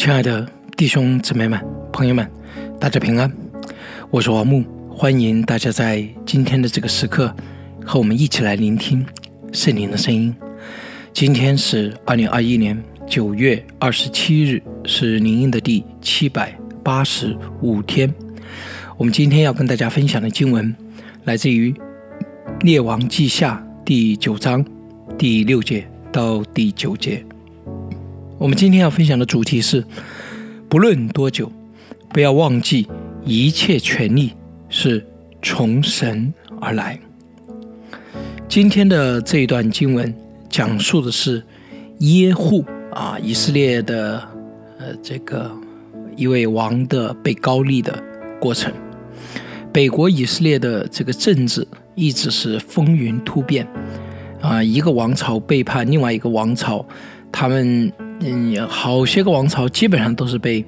亲爱的弟兄姊妹们、朋友们，大家平安！我是王木，欢迎大家在今天的这个时刻和我们一起来聆听圣灵的声音。今天是二零二一年九月二十七日，是灵音的第七百八十五天。我们今天要跟大家分享的经文来自于《列王记下》第九章第六节到第九节。我们今天要分享的主题是：不论多久，不要忘记一切权利是从神而来。今天的这一段经文讲述的是耶户啊，以色列的呃这个一位王的被高利的过程。北国以色列的这个政治一直是风云突变啊，一个王朝背叛另外一个王朝，他们。嗯，好些个王朝基本上都是被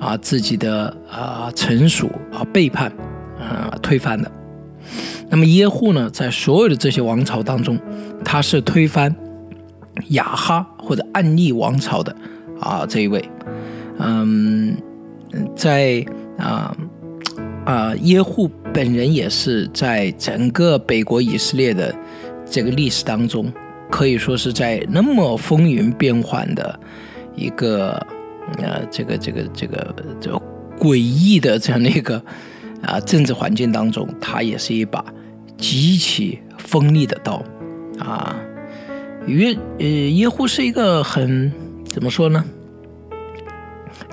啊自己的啊臣属啊背叛啊推翻的。那么耶户呢，在所有的这些王朝当中，他是推翻亚哈或者暗利王朝的啊这一位。嗯，在啊啊耶户本人也是在整个北国以色列的这个历史当中。可以说是在那么风云变幻的一个呃这个这个这个这诡异的这样的一个啊政治环境当中，他也是一把极其锋利的刀啊。约呃耶户是一个很怎么说呢？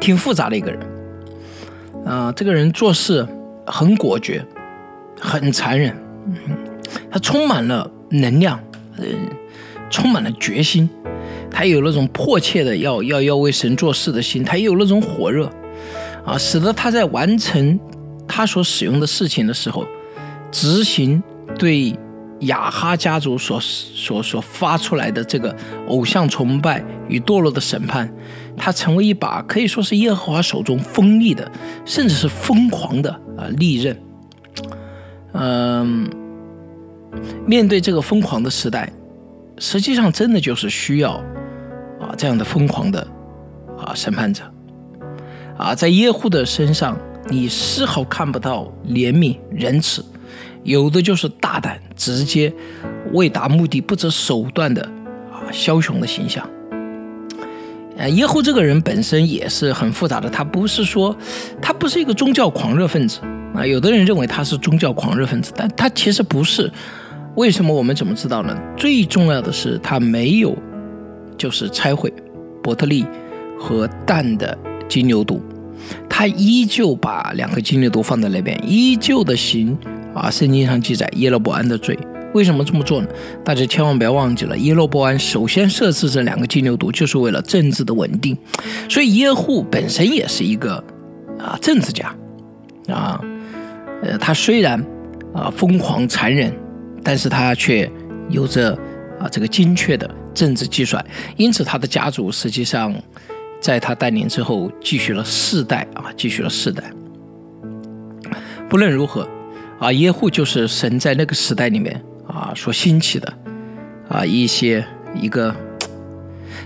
挺复杂的一个人啊。这个人做事很果决，很残忍，他充满了能量，嗯。充满了决心，他有那种迫切的要要要为神做事的心，他也有那种火热，啊，使得他在完成他所使用的事情的时候，执行对雅哈家族所所所发出来的这个偶像崇拜与堕落的审判，他成为一把可以说是耶和华手中锋利的，甚至是疯狂的啊利刃。嗯，面对这个疯狂的时代。实际上，真的就是需要啊这样的疯狂的啊审判者啊，在耶户的身上，你丝毫看不到怜悯仁慈，有的就是大胆直接、为达目的不择手段的啊枭雄的形象。呃，耶户这个人本身也是很复杂的，他不是说他不是一个宗教狂热分子啊，有的人认为他是宗教狂热分子，但他其实不是。为什么我们怎么知道呢？最重要的是，他没有就是拆毁伯特利和蛋的金牛犊，他依旧把两个金牛犊放在那边，依旧的行啊。圣经上记载耶罗伯安的罪，为什么这么做呢？大家千万不要忘记了，耶罗伯安首先设置这两个金牛犊，就是为了政治的稳定。所以耶户本身也是一个啊政治家啊，呃，他虽然啊疯狂残忍。但是他却有着啊这个精确的政治计算，因此他的家族实际上在他带领之后继续了四代啊，继续了四代。不论如何啊，耶户就是神在那个时代里面啊所兴起的啊一些一个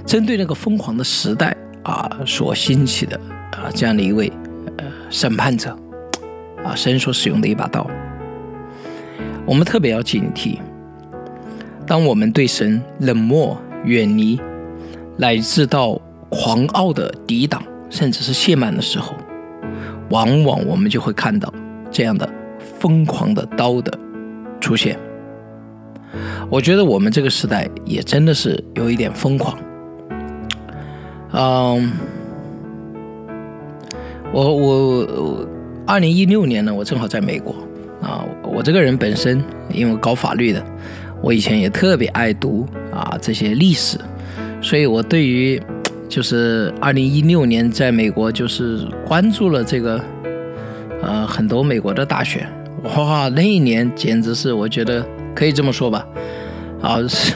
针对那个疯狂的时代啊所兴起的啊这样的一位呃审判者啊神所使用的一把刀。我们特别要警惕，当我们对神冷漠、远离，乃至到狂傲的抵挡，甚至是亵慢的时候，往往我们就会看到这样的疯狂的刀的出现。我觉得我们这个时代也真的是有一点疯狂。嗯，我我二零一六年呢，我正好在美国。啊，我这个人本身因为搞法律的，我以前也特别爱读啊这些历史，所以我对于就是二零一六年在美国就是关注了这个呃很多美国的大选，哇，那一年简直是我觉得可以这么说吧，啊是，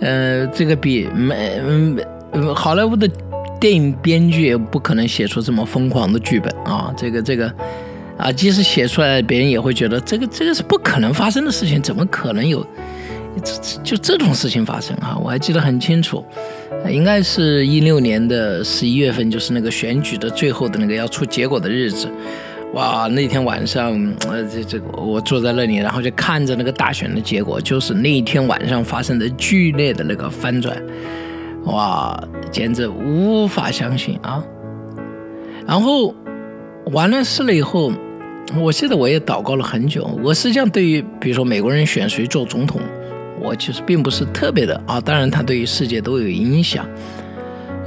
呃这个比美嗯好莱坞的电影编剧也不可能写出这么疯狂的剧本啊，这个这个。啊，即使写出来，别人也会觉得这个这个是不可能发生的事情，怎么可能有这就这种事情发生啊，我还记得很清楚，应该是一六年的十一月份，就是那个选举的最后的那个要出结果的日子。哇，那天晚上，呃，这这个我坐在那里，然后就看着那个大选的结果，就是那一天晚上发生的剧烈的那个翻转，哇，简直无法相信啊！然后完了事了以后。我记得我也祷告了很久。我实际上对于比如说美国人选谁做总统，我其实并不是特别的啊。当然，他对于世界都有影响。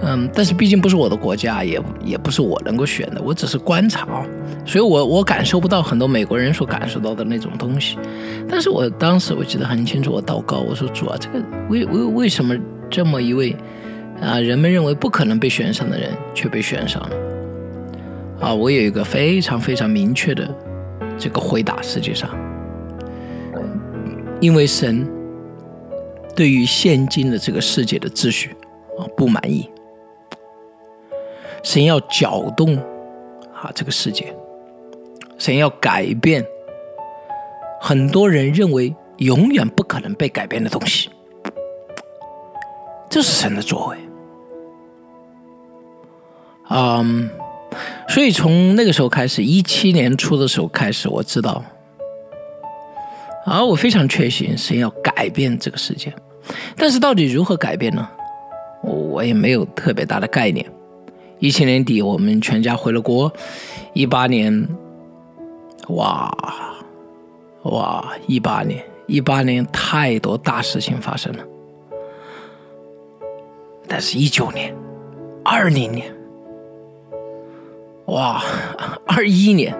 嗯，但是毕竟不是我的国家，也也不是我能够选的。我只是观察，所以我我感受不到很多美国人所感受到的那种东西。但是我当时我记得很清楚，我祷告我说主啊，这个为为为什么这么一位啊人们认为不可能被选上的人却被选上了？啊，我有一个非常非常明确的这个回答，实际上，因为神对于现今的这个世界的秩序啊不满意，神要搅动啊这个世界，神要改变很多人认为永远不可能被改变的东西，这是神的作为，嗯。所以从那个时候开始，一七年初的时候开始，我知道，啊，我非常确信神要改变这个世界，但是到底如何改变呢？我也没有特别大的概念。一七年底，我们全家回了国。一八年，哇，哇，一八年，一八年太多大事情发生了。但是，一九年，二零年。哇，二一年，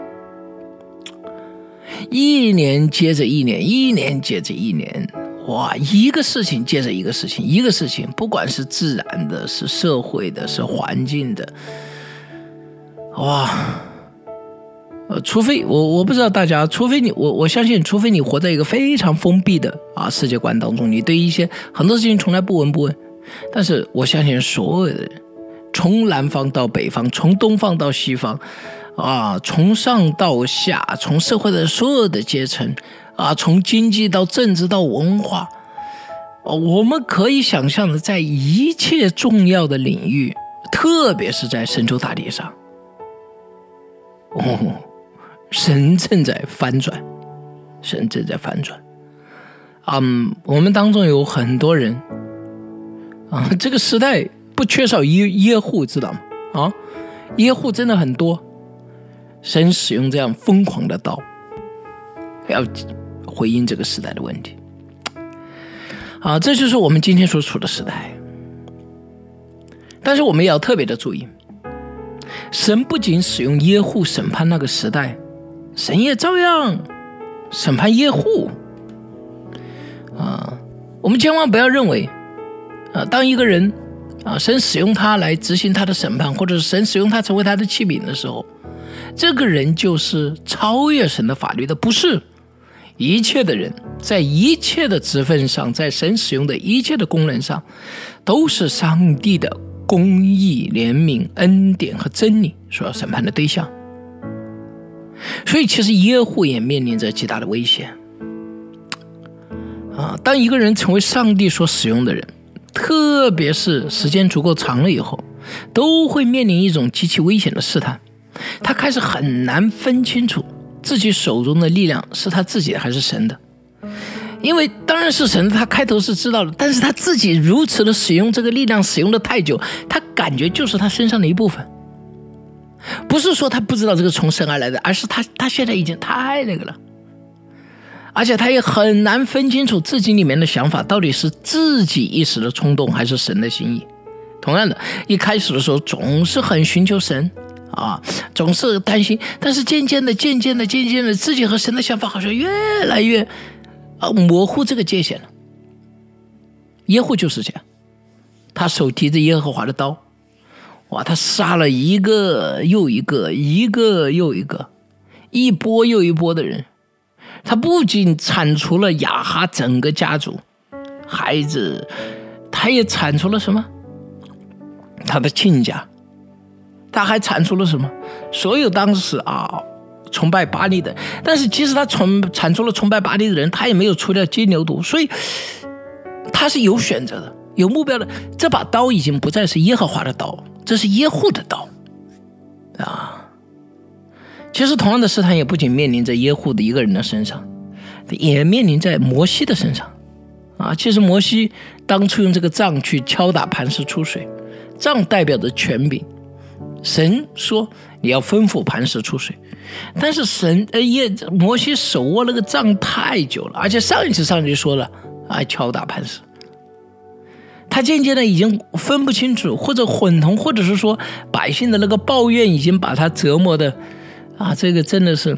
一年接着一年，一年接着一年，哇，一个事情接着一个事情，一个事情，不管是自然的，是社会的，是环境的，哇，呃，除非我我不知道大家，除非你我我相信，除非你活在一个非常封闭的啊世界观当中，你对一些很多事情从来不闻不问，但是我相信所有的人。从南方到北方，从东方到西方，啊，从上到下，从社会的所有的阶层，啊，从经济到政治到文化，啊我们可以想象的，在一切重要的领域，特别是在神州大地上，哦，神正在翻转，神正在翻转，嗯，我们当中有很多人，啊，这个时代。不缺少耶耶户，知道吗？啊，耶户真的很多。神使用这样疯狂的刀，要回应这个时代的问题。啊，这就是我们今天所处的时代。但是我们也要特别的注意，神不仅使用耶户审判那个时代，神也照样审判耶户。啊，我们千万不要认为，啊，当一个人。啊，神使用他来执行他的审判，或者是神使用他成为他的器皿的时候，这个人就是超越神的法律的，不是一切的人，在一切的职分上，在神使用的一切的功能上，都是上帝的公义、怜悯、恩典和真理所要审判的对象。所以，其实耶户也面临着极大的危险。啊，当一个人成为上帝所使用的人。特别是时间足够长了以后，都会面临一种极其危险的试探。他开始很难分清楚自己手中的力量是他自己的还是神的，因为当然是神。他开头是知道的，但是他自己如此的使用这个力量，使用的太久，他感觉就是他身上的一部分。不是说他不知道这个从神而来的，而是他他现在已经太那个了。而且他也很难分清楚自己里面的想法到底是自己一时的冲动还是神的心意。同样的，一开始的时候总是很寻求神啊，总是担心，但是渐渐的、渐渐的、渐渐的，自己和神的想法好像越来越啊模糊这个界限了。耶户就是这样，他手提着耶和华的刀，哇，他杀了一个又一个，一个又一个，一波又一波的人。他不仅铲除了雅哈整个家族、孩子，他也铲除了什么？他的亲家，他还铲除了什么？所有当时啊崇拜巴利的，但是即使他崇铲除了崇拜巴利的人，他也没有除掉金牛犊，所以他是有选择的、有目标的。这把刀已经不再是耶和华的刀，这是耶户的刀！其实同样的试探也不仅面临着耶户的一个人的身上，也面临在摩西的身上啊！其实摩西当初用这个杖去敲打磐石出水，杖代表着权柄。神说：“你要吩咐磐石出水。”但是神呃，耶摩西手握那个杖太久了，而且上一次上去说了啊，敲打磐石。他渐渐的已经分不清楚，或者混同，或者是说百姓的那个抱怨已经把他折磨的啊，这个真的是。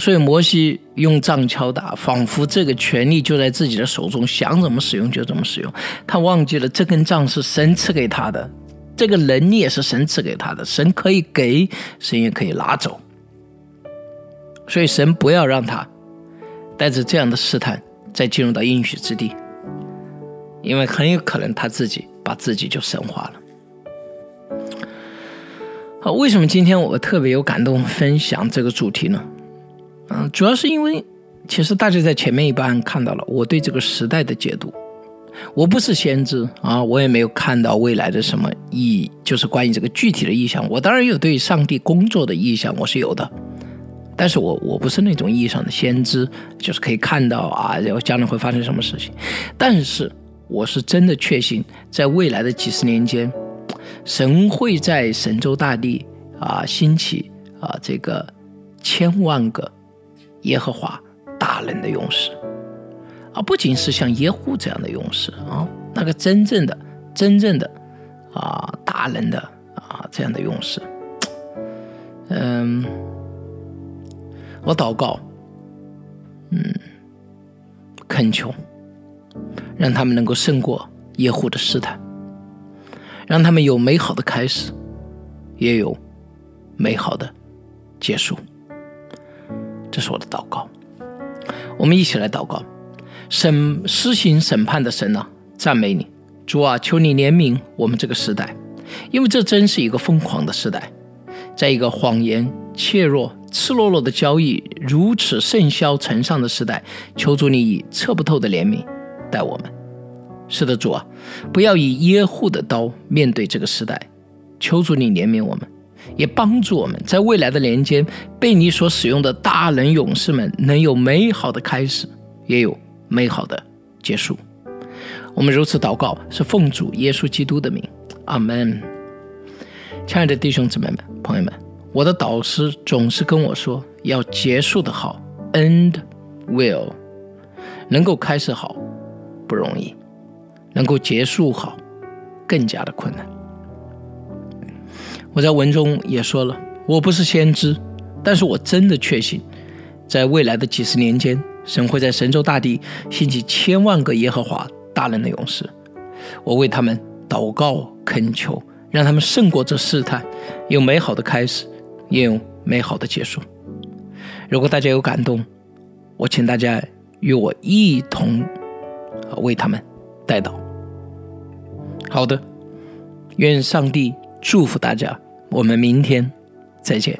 所以摩西用杖敲打，仿佛这个权力就在自己的手中，想怎么使用就怎么使用。他忘记了这根杖是神赐给他的。这个能力也是神赐给他的，神可以给，神也可以拿走。所以神不要让他带着这样的试探再进入到应许之地，因为很有可能他自己把自己就神化了。啊，为什么今天我特别有感动分享这个主题呢？嗯，主要是因为其实大家在前面一半看到了我对这个时代的解读。我不是先知啊，我也没有看到未来的什么意，就是关于这个具体的意向。我当然有对上帝工作的意向，我是有的，但是我我不是那种意义上的先知，就是可以看到啊，然后将来会发生什么事情。但是我是真的确信，在未来的几十年间，神会在神州大地啊兴起啊这个千万个耶和华大能的勇士。啊，不仅是像耶户这样的勇士啊，那个真正的、真正的啊大人的啊这样的勇士，嗯，我祷告，嗯，恳求，让他们能够胜过耶户的试探，让他们有美好的开始，也有美好的结束。这是我的祷告，我们一起来祷告。审施行审判的神呐，赞美你，主啊，求你怜悯我们这个时代，因为这真是一个疯狂的时代，在一个谎言、怯弱、赤裸裸的交易如此盛嚣尘上的时代，求主你以测不透的怜悯待我们。是的，主啊，不要以耶户的刀面对这个时代，求主你怜悯我们，也帮助我们在未来的年间被你所使用的大能勇士们能有美好的开始，也有。美好的结束，我们如此祷告，是奉主耶稣基督的名，阿门。亲爱的弟兄姊妹们、朋友们，我的导师总是跟我说，要结束的好，end well，能够开始好不容易，能够结束好更加的困难。我在文中也说了，我不是先知，但是我真的确信，在未来的几十年间。神会在神州大地兴起千万个耶和华大人的勇士，我为他们祷告恳求，让他们胜过这试探，有美好的开始，也有美好的结束。如果大家有感动，我请大家与我一同为他们代祷。好的，愿上帝祝福大家，我们明天再见。